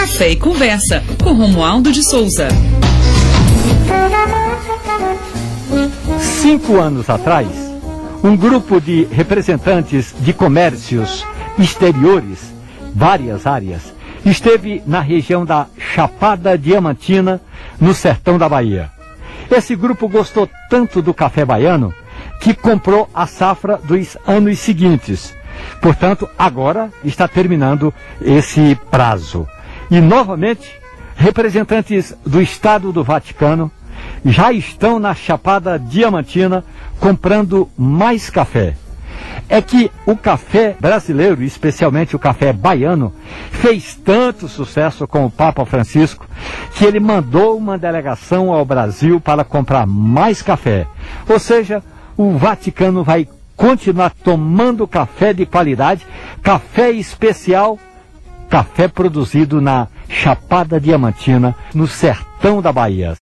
Café e Conversa, com Romualdo de Souza. Cinco anos atrás, um grupo de representantes de comércios exteriores, várias áreas, esteve na região da Chapada Diamantina, no sertão da Bahia. Esse grupo gostou tanto do café baiano que comprou a safra dos anos seguintes. Portanto, agora está terminando esse prazo. E novamente, representantes do Estado do Vaticano já estão na Chapada Diamantina comprando mais café. É que o café brasileiro, especialmente o café baiano, fez tanto sucesso com o Papa Francisco que ele mandou uma delegação ao Brasil para comprar mais café. Ou seja, o Vaticano vai continuar tomando café de qualidade, café especial, café produzido na Chapada Diamantina, no sertão da Bahia.